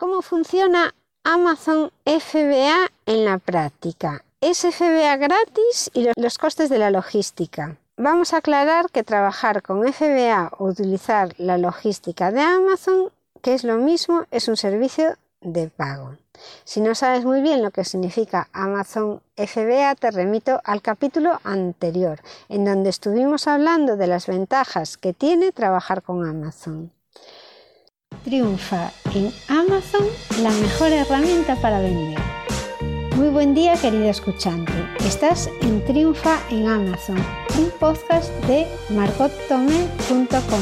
¿Cómo funciona Amazon FBA en la práctica? Es FBA gratis y los costes de la logística. Vamos a aclarar que trabajar con FBA o utilizar la logística de Amazon, que es lo mismo, es un servicio de pago. Si no sabes muy bien lo que significa Amazon FBA, te remito al capítulo anterior, en donde estuvimos hablando de las ventajas que tiene trabajar con Amazon. Triunfa en Amazon la mejor herramienta para vender. Muy buen día querido escuchante. Estás en Triunfa en Amazon, un podcast de margottome.com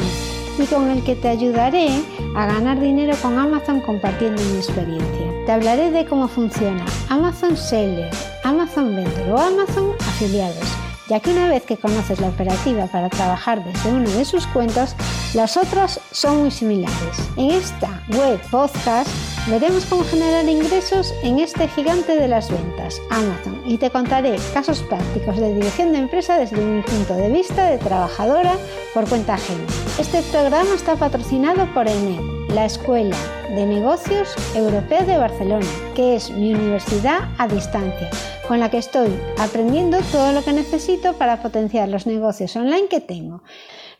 y con el que te ayudaré a ganar dinero con Amazon compartiendo mi experiencia. Te hablaré de cómo funciona Amazon Seller, Amazon Vendor o Amazon Afiliados ya que una vez que conoces la operativa para trabajar desde uno de sus cuentos, las otras son muy similares. En esta web podcast veremos cómo generar ingresos en este gigante de las ventas, Amazon, y te contaré casos prácticos de dirección de empresa desde mi punto de vista de trabajadora por cuenta ajena. Este programa está patrocinado por ENED, la Escuela de Negocios Europea de Barcelona, que es mi universidad a distancia con la que estoy aprendiendo todo lo que necesito para potenciar los negocios online que tengo.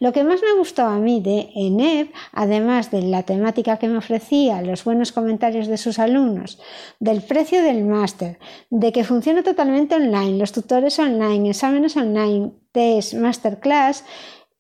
Lo que más me gustó a mí de ENEP, además de la temática que me ofrecía, los buenos comentarios de sus alumnos, del precio del máster, de que funciona totalmente online, los tutores online, exámenes online, test, masterclass,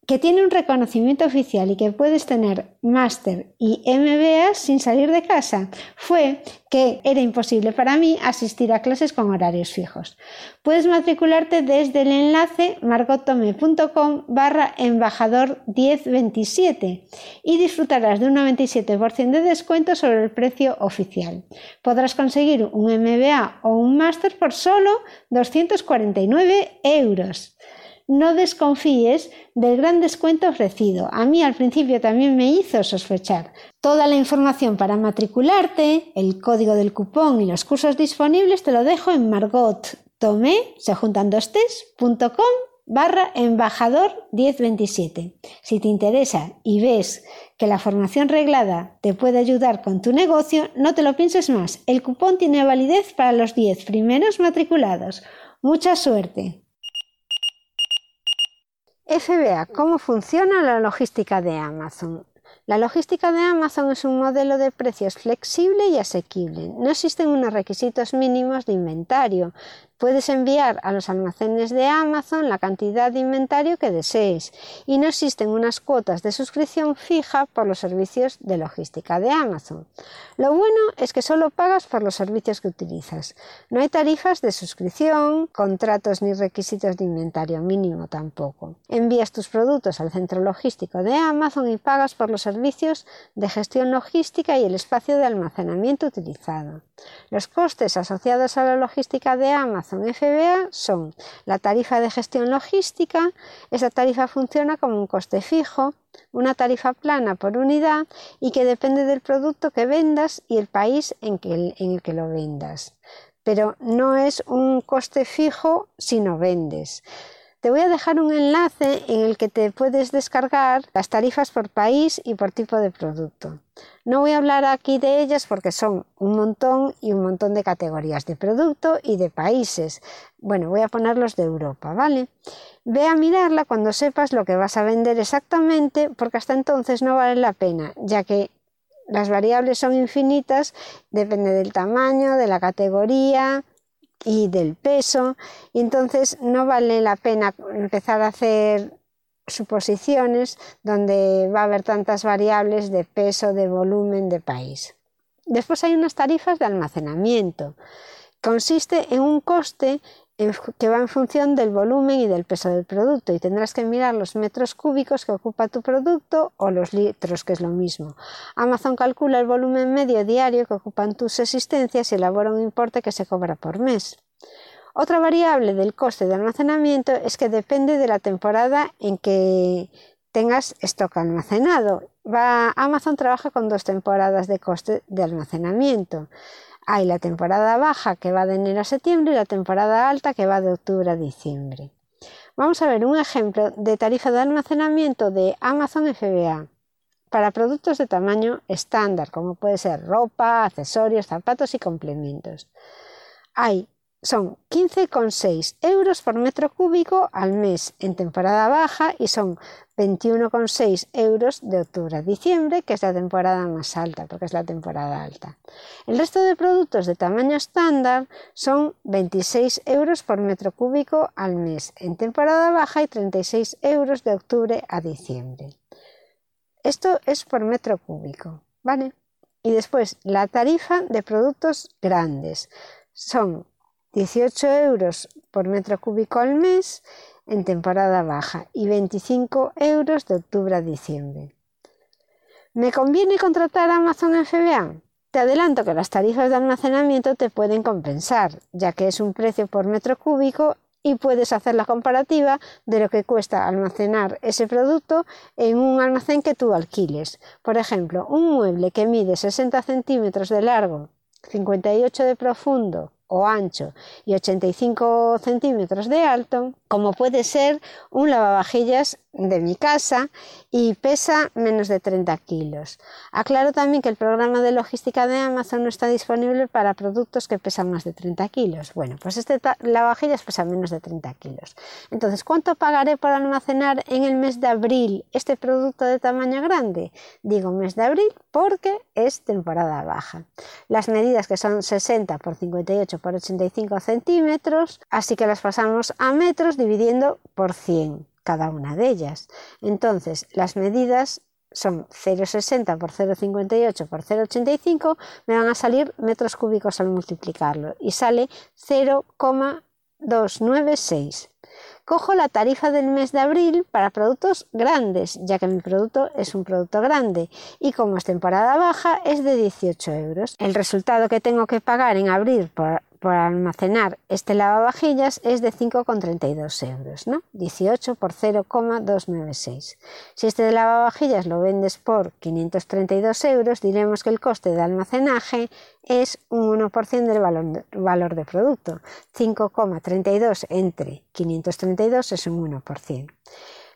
que tiene un reconocimiento oficial y que puedes tener máster y MBA sin salir de casa, fue que era imposible para mí asistir a clases con horarios fijos. Puedes matricularte desde el enlace margotome.com barra embajador 1027 y disfrutarás de un 97% de descuento sobre el precio oficial. Podrás conseguir un MBA o un máster por solo 249 euros no desconfíes del gran descuento ofrecido. A mí al principio también me hizo sospechar. Toda la información para matricularte, el código del cupón y los cursos disponibles te lo dejo en margottomé, se juntan barra embajador 1027. Si te interesa y ves que la formación reglada te puede ayudar con tu negocio, no te lo pienses más. El cupón tiene validez para los 10 primeros matriculados. Mucha suerte. FBA, ¿cómo funciona la logística de Amazon? La logística de Amazon es un modelo de precios flexible y asequible. No existen unos requisitos mínimos de inventario, Puedes enviar a los almacenes de Amazon la cantidad de inventario que desees y no existen unas cuotas de suscripción fija por los servicios de logística de Amazon. Lo bueno es que solo pagas por los servicios que utilizas. No hay tarifas de suscripción, contratos ni requisitos de inventario mínimo tampoco. Envías tus productos al centro logístico de Amazon y pagas por los servicios de gestión logística y el espacio de almacenamiento utilizado. Los costes asociados a la logística de Amazon FBA son la tarifa de gestión logística, esa tarifa funciona como un coste fijo, una tarifa plana por unidad y que depende del producto que vendas y el país en, en el que lo vendas. Pero no es un coste fijo si no vendes. Te voy a dejar un enlace en el que te puedes descargar las tarifas por país y por tipo de producto. No voy a hablar aquí de ellas porque son un montón y un montón de categorías de producto y de países. Bueno, voy a ponerlos de Europa, ¿vale? Ve a mirarla cuando sepas lo que vas a vender exactamente porque hasta entonces no vale la pena, ya que las variables son infinitas, depende del tamaño, de la categoría, y del peso y entonces no vale la pena empezar a hacer suposiciones donde va a haber tantas variables de peso, de volumen, de país. Después hay unas tarifas de almacenamiento. Consiste en un coste que va en función del volumen y del peso del producto y tendrás que mirar los metros cúbicos que ocupa tu producto o los litros, que es lo mismo. Amazon calcula el volumen medio diario que ocupan tus existencias y elabora un importe que se cobra por mes. Otra variable del coste de almacenamiento es que depende de la temporada en que tengas stock almacenado. Amazon trabaja con dos temporadas de coste de almacenamiento. Hay la temporada baja que va de enero a septiembre y la temporada alta que va de octubre a diciembre. Vamos a ver un ejemplo de tarifa de almacenamiento de Amazon FBA. para productos de tamaño estándar, como puede ser ropa, accesorios, zapatos y complementos. Hay son 15,6 euros por metro cúbico al mes en temporada baja y son 21,6 euros de octubre a diciembre, que es la temporada más alta, porque es la temporada alta. El resto de productos de tamaño estándar son 26 euros por metro cúbico al mes en temporada baja y 36 euros de octubre a diciembre. Esto es por metro cúbico, ¿vale? Y después la tarifa de productos grandes son 18 euros por metro cúbico al mes en temporada baja y 25 euros de octubre a diciembre. ¿Me conviene contratar a Amazon FBA? Te adelanto que las tarifas de almacenamiento te pueden compensar, ya que es un precio por metro cúbico y puedes hacer la comparativa de lo que cuesta almacenar ese producto en un almacén que tú alquiles. Por ejemplo, un mueble que mide 60 centímetros de largo, 58 de profundo o ancho y 85 centímetros de alto, como puede ser un lavavajillas de mi casa y pesa menos de 30 kilos. Aclaro también que el programa de logística de Amazon no está disponible para productos que pesan más de 30 kilos. Bueno, pues este lavavajillas pesa menos de 30 kilos. Entonces, ¿cuánto pagaré por almacenar en el mes de abril este producto de tamaño grande? Digo mes de abril porque es temporada baja. Las medidas que son 60 por 58 por 85 centímetros, así que las pasamos a metros dividiendo por 100 cada una de ellas. Entonces, las medidas son 0,60 por 0,58 por 0,85, me van a salir metros cúbicos al multiplicarlo y sale 0,296. Cojo la tarifa del mes de abril para productos grandes, ya que mi producto es un producto grande y como es temporada baja es de 18 euros. El resultado que tengo que pagar en abril por por almacenar este lavavajillas es de 5,32 euros, ¿no? 18 por 0,296. Si este lavavajillas lo vendes por 532 euros, diremos que el coste de almacenaje es un 1% del valor de producto. 5,32 entre 532 es un 1%.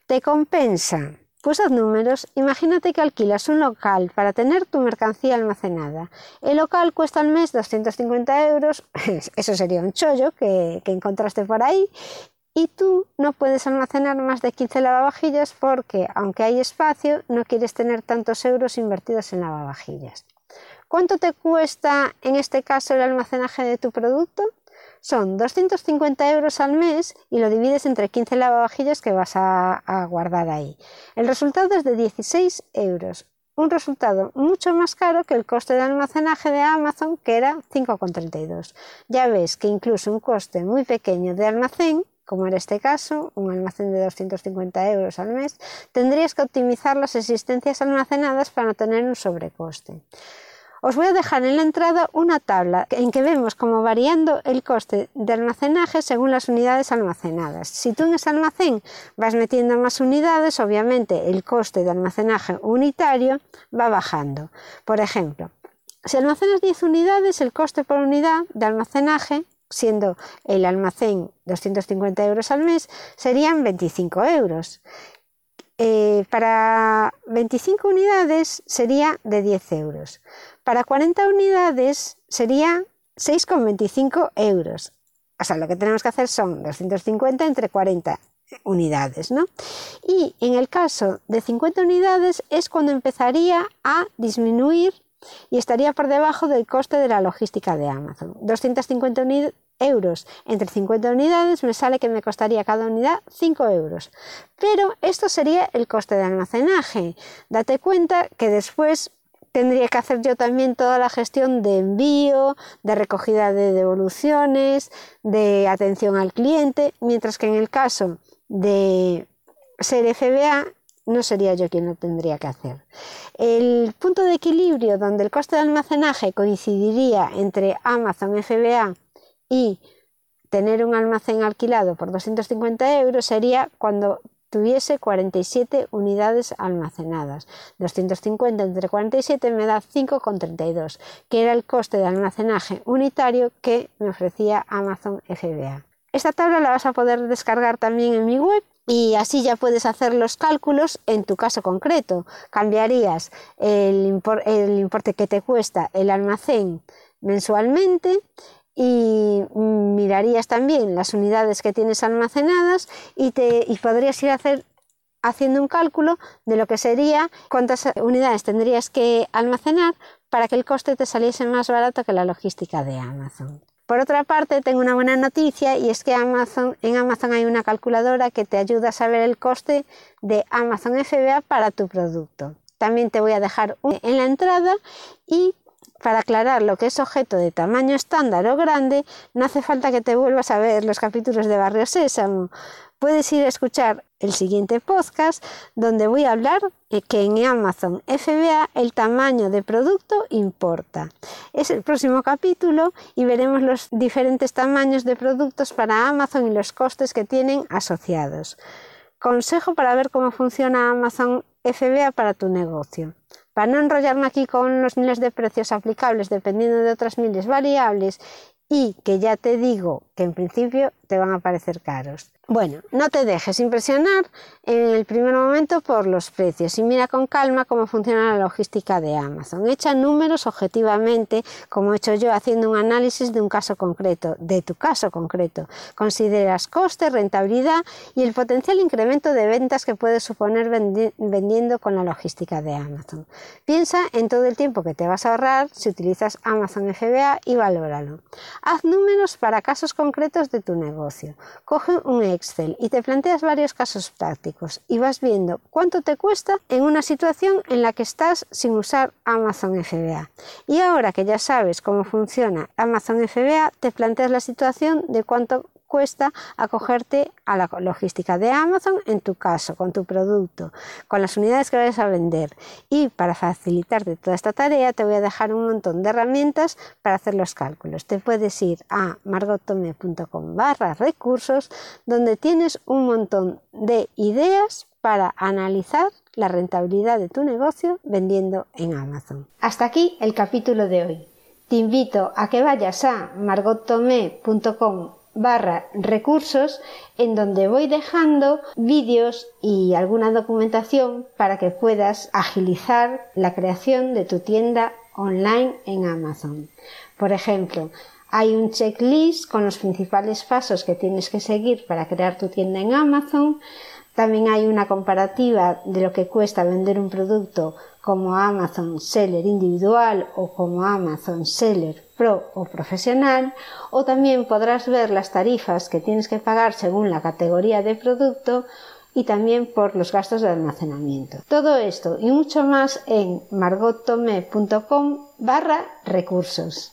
¿Te compensa? Pues haz números. Imagínate que alquilas un local para tener tu mercancía almacenada. El local cuesta al mes 250 euros. Eso sería un chollo que, que encontraste por ahí. Y tú no puedes almacenar más de 15 lavavajillas porque, aunque hay espacio, no quieres tener tantos euros invertidos en lavavajillas. ¿Cuánto te cuesta en este caso el almacenaje de tu producto? Son 250 euros al mes y lo divides entre 15 lavavajillas que vas a, guardar ahí. El resultado es de 16 euros, un resultado mucho más caro que el coste de almacenaje de Amazon, que era 5,32. Ya ves que incluso un coste muy pequeño de almacén, como en este caso, un almacén de 250 euros al mes, tendrías que optimizar las existencias almacenadas para no tener un sobrecoste. Os voy a dejar en la entrada una tabla en que vemos cómo variando el coste de almacenaje según las unidades almacenadas. Si tú en ese almacén vas metiendo más unidades, obviamente el coste de almacenaje unitario va bajando. Por ejemplo, si almacenas 10 unidades, el coste por unidad de almacenaje siendo el almacén 250 euros al mes, serían 25 euros. Eh, para 25 unidades sería de 10 euros. Para 40 unidades sería 6,25 euros. O sea, lo que tenemos que hacer son 250 entre 40 unidades, ¿no? Y en el caso de 50 unidades es cuando empezaría a disminuir y estaría por debajo del coste de la logística de Amazon. 250 entre 50 unidades me sale que me costaría cada unidad 5 euros. Pero esto sería el coste de almacenaje. Date cuenta que después tendría que hacer yo también toda la gestión de envío, de recogida de devoluciones, de atención al cliente, mientras que en el caso de ser FBA no sería yo quien lo tendría que hacer. El punto de equilibrio donde el coste de almacenaje coincidiría entre Amazon FBA y tener un almacén alquilado por 250 euros sería cuando tuviese 47 unidades almacenadas. 250 entre 47 me da 5,32, que era el coste de almacenaje unitario que me ofrecía Amazon FBA. Esta tabla la vas a poder descargar también en mi web y así ya puedes hacer los cálculos en tu caso concreto. Cambiarías el, importe que te cuesta el almacén mensualmente y mirarías también las unidades que tienes almacenadas y, te, y podrías ir hacer haciendo un cálculo de lo que sería cuántas unidades tendrías que almacenar para que el coste te saliese más barato que la logística de Amazon. Por otra parte, tengo una buena noticia y es que Amazon, en Amazon hay una calculadora que te ayuda a saber el coste de Amazon FBA para tu producto. También te voy a dejar en la entrada y para aclarar lo que es objeto de tamaño estándar o grande, no hace falta que te vuelvas a ver los capítulos de Barrio Sésamo. Puedes ir a escuchar el siguiente podcast donde voy a hablar que en Amazon FBA el tamaño de producto importa. Es el próximo capítulo y veremos los diferentes tamaños de productos para Amazon y los costes que tienen asociados. Consejo para ver cómo funciona Amazon FBA para tu negocio. Para no enrollarme aquí con los miles de precios aplicables dependiendo de otras miles variables y que ya te digo que en principio te van a parecer caros. Bueno, no te dejes impresionar en el primer momento por los precios y mira con calma cómo funciona la logística de Amazon. Echa números objetivamente, como he hecho yo haciendo un análisis de un caso concreto, de tu caso concreto. Consideras coste, rentabilidad y el potencial incremento de ventas que puedes suponer vendiendo con la logística de Amazon. Piensa en todo el tiempo que te vas a ahorrar si utilizas Amazon FBA y valóralo. Haz números para casos concretos de tu negocio. Coge un Excel y te planteas varios casos prácticos y vas viendo cuánto te cuesta en una situación en la que estás sin usar Amazon FBA. Y ahora que ya sabes cómo funciona Amazon FBA, te planteas la situación de cuánto cuesta acogerte a la logística de Amazon en tu caso, con tu producto, con las unidades que vayas a vender. Y para facilitarte toda esta tarea te voy a dejar un montón de herramientas para hacer los cálculos. Te puedes ir a margotome.com barra recursos donde tienes un montón de ideas para analizar la rentabilidad de tu negocio vendiendo en Amazon. Hasta aquí el capítulo de hoy. Te invito a que vayas a margotome.com barra recursos en donde voy dejando vídeos y alguna documentación para que puedas agilizar la creación de tu tienda online en Amazon. Por ejemplo, hay un checklist con los principales pasos que tienes que seguir para crear tu tienda en Amazon. También hay una comparativa de lo que cuesta vender un producto como Amazon Seller individual o como Amazon Seller Pro o profesional, o también podrás ver las tarifas que tienes que pagar según la categoría de producto y también por los gastos de almacenamiento. Todo esto y mucho más en margotome.com barra recursos.